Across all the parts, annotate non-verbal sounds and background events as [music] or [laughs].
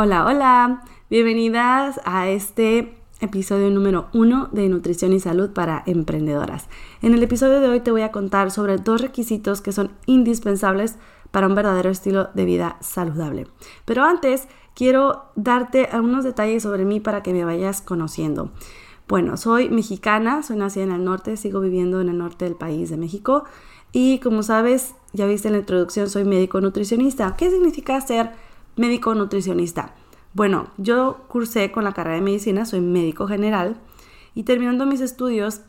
Hola, hola, bienvenidas a este episodio número uno de Nutrición y Salud para Emprendedoras. En el episodio de hoy te voy a contar sobre dos requisitos que son indispensables para un verdadero estilo de vida saludable. Pero antes quiero darte algunos detalles sobre mí para que me vayas conociendo. Bueno, soy mexicana, soy nacida en el norte, sigo viviendo en el norte del país de México y como sabes, ya viste en la introducción, soy médico nutricionista. ¿Qué significa ser médico nutricionista. Bueno, yo cursé con la carrera de medicina, soy médico general y terminando mis estudios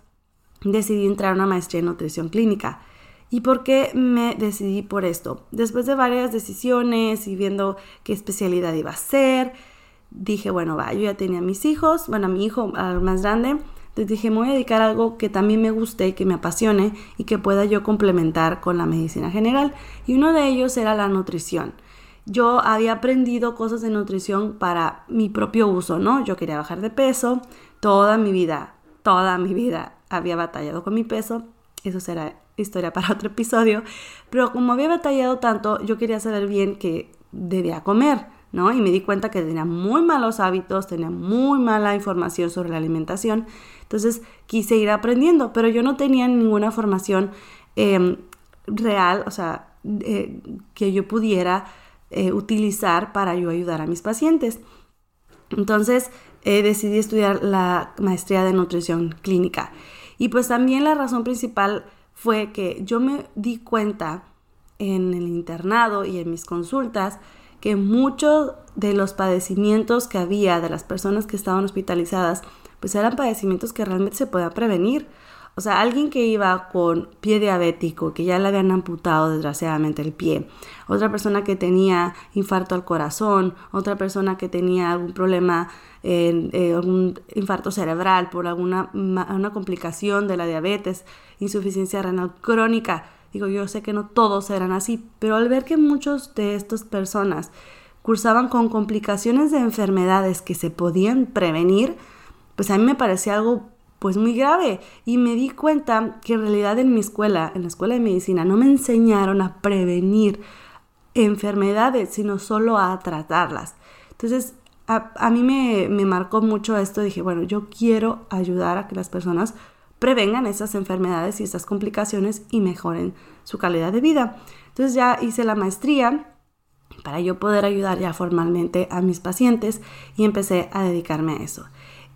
decidí entrar a una maestría en nutrición clínica. ¿Y por qué me decidí por esto? Después de varias decisiones y viendo qué especialidad iba a ser, dije, bueno, va, yo ya tenía mis hijos, bueno, a mi hijo más grande, entonces dije, me voy a dedicar a algo que también me guste, que me apasione y que pueda yo complementar con la medicina general. Y uno de ellos era la nutrición yo había aprendido cosas de nutrición para mi propio uso, ¿no? Yo quería bajar de peso, toda mi vida, toda mi vida había batallado con mi peso, eso será historia [laughs] para otro episodio, pero como había batallado tanto, yo quería saber bien qué debía comer, ¿no? Y me di cuenta que tenía muy malos hábitos, tenía muy mala información sobre la alimentación, entonces quise ir aprendiendo, pero yo no tenía ninguna formación em, real, o sea, que yo pudiera eh, utilizar para ayudar a mis pacientes. Entonces eh, decidí estudiar la maestría de nutrición clínica. Y pues también la razón principal fue que yo me di cuenta en el internado y en mis consultas que muchos de los padecimientos que había de las personas que estaban hospitalizadas, pues eran padecimientos que realmente se podían prevenir. O sea, alguien que iba con pie diabético, que ya le habían amputado desgraciadamente el pie, otra persona que tenía infarto al corazón, otra persona que tenía algún problema, eh, algún infarto cerebral por alguna una complicación de la diabetes, insuficiencia renal crónica. Digo, yo sé que no todos eran así, pero al ver que muchos de estas personas cursaban con complicaciones de enfermedades que se podían prevenir, pues a mí me parecía algo pues muy grave. Y me di cuenta que en realidad en mi escuela, en la escuela de medicina, no me enseñaron a prevenir enfermedades, sino solo a tratarlas. Entonces, a, mí me, me, marcó mucho esto. Dije, bueno, yo quiero ayudar a que las personas prevengan esas enfermedades y esas complicaciones y mejoren su calidad de vida. Entonces ya hice la maestría para yo poder ayudar ya formalmente a mis pacientes y empecé a dedicarme a eso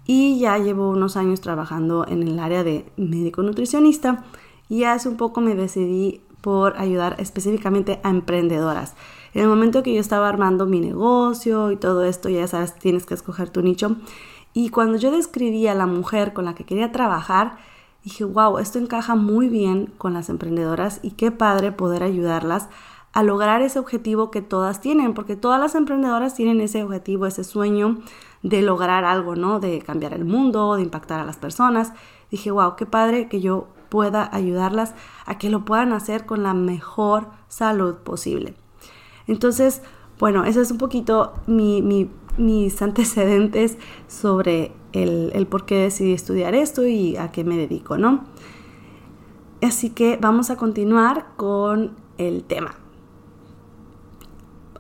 y ya llevo unos años trabajando en el área de médico nutricionista y hace un poco me decidí por ayudar específicamente a emprendedoras. En el momento que yo estaba armando mi negocio y todo esto, ya sabes, tienes que escoger tu nicho. Y cuando yo describí a la mujer con la que quería trabajar, dije, wow, esto encaja muy bien con las emprendedoras y qué padre poder ayudarlas a lograr ese objetivo que todas tienen, porque todas las emprendedoras tienen ese objetivo, ese sueño de lograr algo, ¿no? De cambiar el mundo, de impactar a las personas. Dije, wow, qué padre que yo pueda ayudarlas a que lo puedan hacer con la mejor salud posible. Entonces, bueno, ese es un poquito mis [laughs] antecedentes sobre el, el por qué decidí estudiar esto y a qué me dedico, ¿no? Así que vamos a continuar con el tema.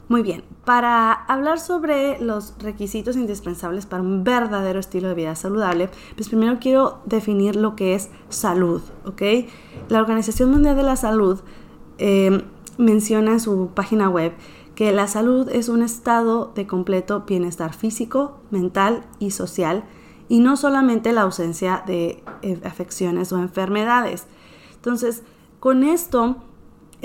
Muy bien, para hablar sobre los requisitos indispensables para un verdadero estilo de vida saludable, pues primero quiero definir lo que es salud, ¿ok? La Organización Mundial de la Salud em, menciona en su página web que la salud es un estado de completo bienestar físico, mental y social, y no solamente la ausencia de eh, afecciones o enfermedades. Entonces, con esto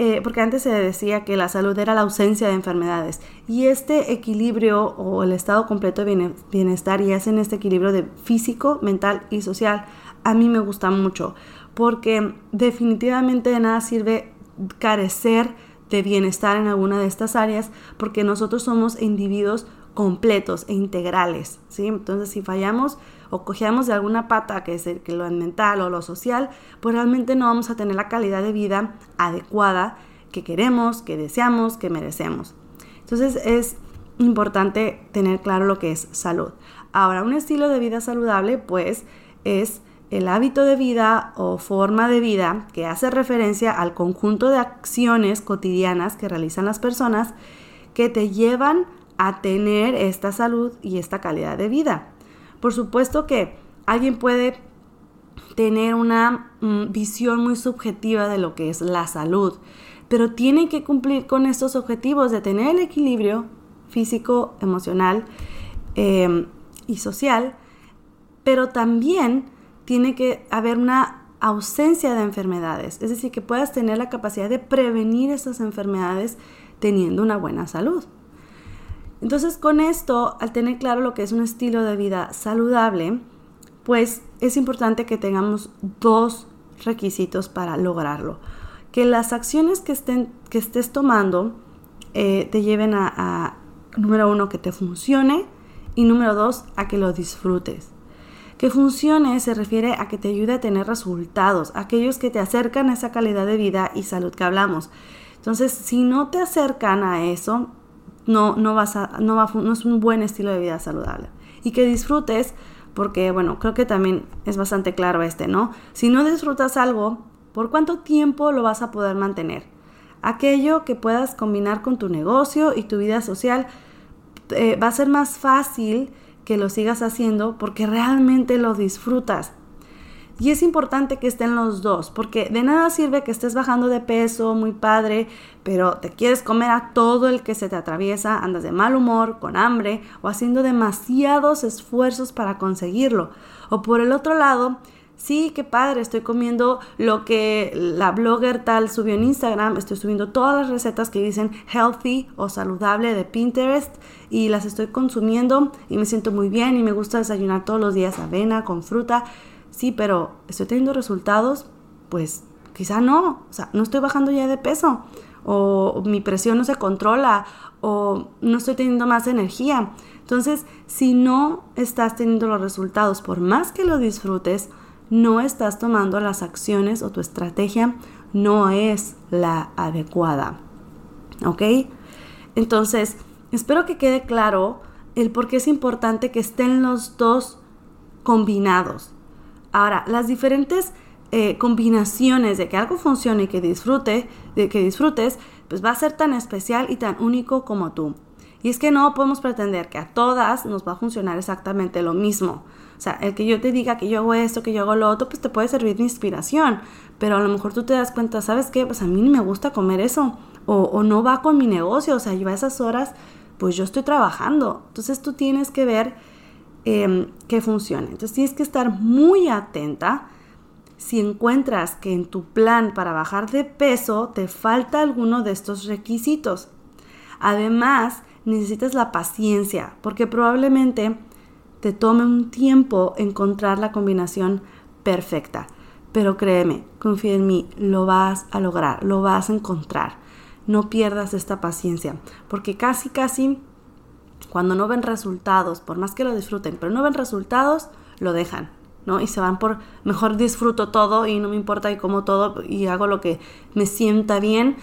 eh, porque antes se decía que la salud era la ausencia de enfermedades. Y este equilibrio o el estado completo de bienestar y hacen este equilibrio de físico, mental y social. a mí me gusta mucho, porque definitivamente de nada sirve carecer de bienestar en alguna de estas áreas, porque nosotros somos individuos completos e integrales, ¿sí? Entonces, si fallamos o cojeamos de alguna pata, que es el, que lo mental o lo social, pues realmente no vamos a tener la calidad de vida adecuada que queremos, que deseamos, que merecemos. Entonces, es importante tener claro lo que es salud. Ahora, un estilo de vida saludable, pues, es el hábito de vida o forma de vida que hace referencia al conjunto de acciones cotidianas que realizan las personas que te llevan a tener esta salud y esta calidad de vida. Por supuesto que alguien puede tener una mm, visión muy subjetiva de lo que es la salud, pero tiene que cumplir con estos objetivos de tener el equilibrio físico, emocional em, y social, pero también tiene que haber una ausencia de enfermedades, es decir, que puedas tener la capacidad de prevenir esas enfermedades teniendo una buena salud. Entonces, con esto, al tener claro lo que es un estilo de vida saludable, pues es importante que tengamos dos requisitos para lograrlo. Que las acciones que, estén, que estés tomando eh, te lleven a, número uno, que te funcione y número dos, a que lo disfrutes. Que funcione se refiere a que te ayude a tener resultados, aquellos que te acercan a esa calidad de vida y salud que hablamos. Entonces, si no te acercan a eso, no, no, vas a, no, va, no es un buen estilo de vida saludable. Y que disfrutes, porque bueno, creo que también es bastante claro este, ¿no? Si no disfrutas algo, ¿por cuánto tiempo lo vas a poder mantener? Aquello que puedas combinar con tu negocio y tu vida social eh, va a ser más fácil que lo sigas haciendo porque realmente lo disfrutas. Y es importante que estén los dos, porque de nada sirve que estés bajando de peso, muy padre, pero te quieres comer a todo el que se te atraviesa, andas de mal humor, con hambre o haciendo demasiados esfuerzos para conseguirlo. O por el otro lado, sí, qué padre, estoy comiendo lo que la blogger tal subió en Instagram, estoy subiendo todas las recetas que dicen healthy o saludable de Pinterest y las estoy consumiendo y me siento muy bien y me gusta desayunar todos los días avena con fruta. Sí, pero estoy teniendo resultados, pues quizá no, o sea, no estoy bajando ya de peso o mi presión no se controla o no estoy teniendo más energía. Entonces, si no estás teniendo los resultados, por más que lo disfrutes, no estás tomando las acciones o tu estrategia no es la adecuada. ¿Ok? Entonces, espero que quede claro el por qué es importante que estén los dos combinados. Ahora, las diferentes eh, combinaciones de que algo funcione y que disfrute, de que disfrutes, pues va a ser tan especial y tan único como tú. Y es que no podemos pretender que a todas nos va a funcionar exactamente lo mismo. O sea, el que yo te diga que yo hago esto, que yo hago lo otro, pues te puede servir de inspiración. Pero a lo mejor tú te das cuenta, ¿sabes qué? Pues a mí no me gusta comer eso. O, no va con mi negocio. O sea, yo a esas horas, pues yo estoy trabajando. Entonces tú tienes que ver eh, que funcione. Entonces tienes que estar muy atenta si encuentras que en tu plan para bajar de peso te falta alguno de estos requisitos. Además, necesitas la paciencia, porque probablemente te tome un tiempo encontrar la combinación perfecta. Pero créeme, confía en mí, lo vas a lograr, lo vas a encontrar. No pierdas esta paciencia, porque casi, casi, cuando no ven resultados, por más que lo disfruten, pero no ven resultados, lo dejan, ¿no? Y se van por, mejor disfruto todo y no me importa y como todo y hago lo que me sienta bien,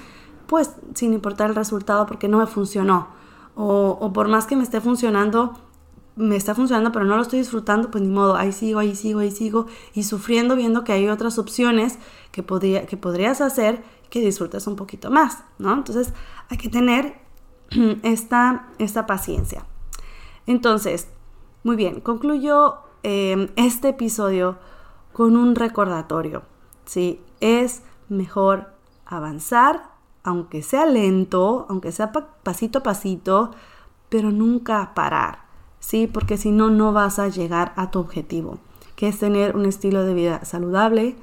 pues sin importar el resultado porque no me funcionó. O, o por más que me esté funcionando, me está funcionando, pero no lo estoy disfrutando, pues ni modo, ahí sigo, ahí sigo, ahí sigo, y sufriendo viendo que hay otras opciones que, podría, que podrías hacer que disfrutes un poquito más, ¿no? Entonces hay que tener [clears throat] esta, esta paciencia. Entonces, muy bien, concluyo em, este episodio con un recordatorio, ¿sí? Es mejor avanzar, aunque sea lento, aunque sea pasito a pasito, pero nunca parar. ¿sí? Porque si no, no vas a llegar a tu objetivo, que es tener un estilo de vida saludable,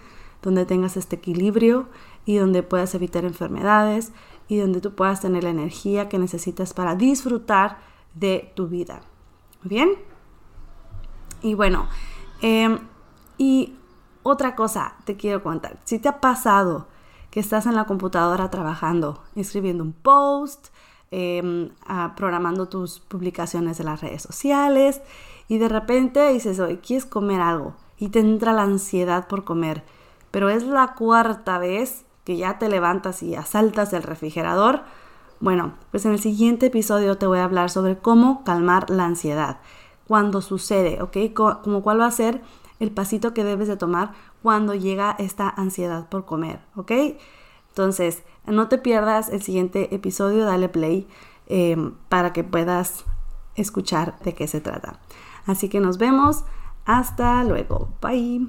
donde tengas este equilibrio y donde puedas evitar enfermedades y donde tú puedas tener la energía que necesitas para disfrutar de tu vida. ¿Bien? Y bueno, em, y Otra cosa te quiero contar. Si te ha pasado que estás en la computadora trabajando, escribiendo un post, em, programando tus publicaciones en las redes sociales y de repente dices, oye, ¿quieres comer algo? Y te entra la ansiedad por comer. Pero es la cuarta vez que ya te levantas y asaltas el refrigerador. Bueno, pues en el siguiente episodio te voy a hablar sobre cómo calmar la ansiedad cuando sucede, ¿ok? Como cuál va a ser el pasito que debes de tomar cuando llega esta ansiedad por comer, ¿ok? Entonces, no te pierdas el siguiente episodio, dale play em, para que puedas escuchar de qué se trata. Así que nos vemos. Hasta luego. Bye.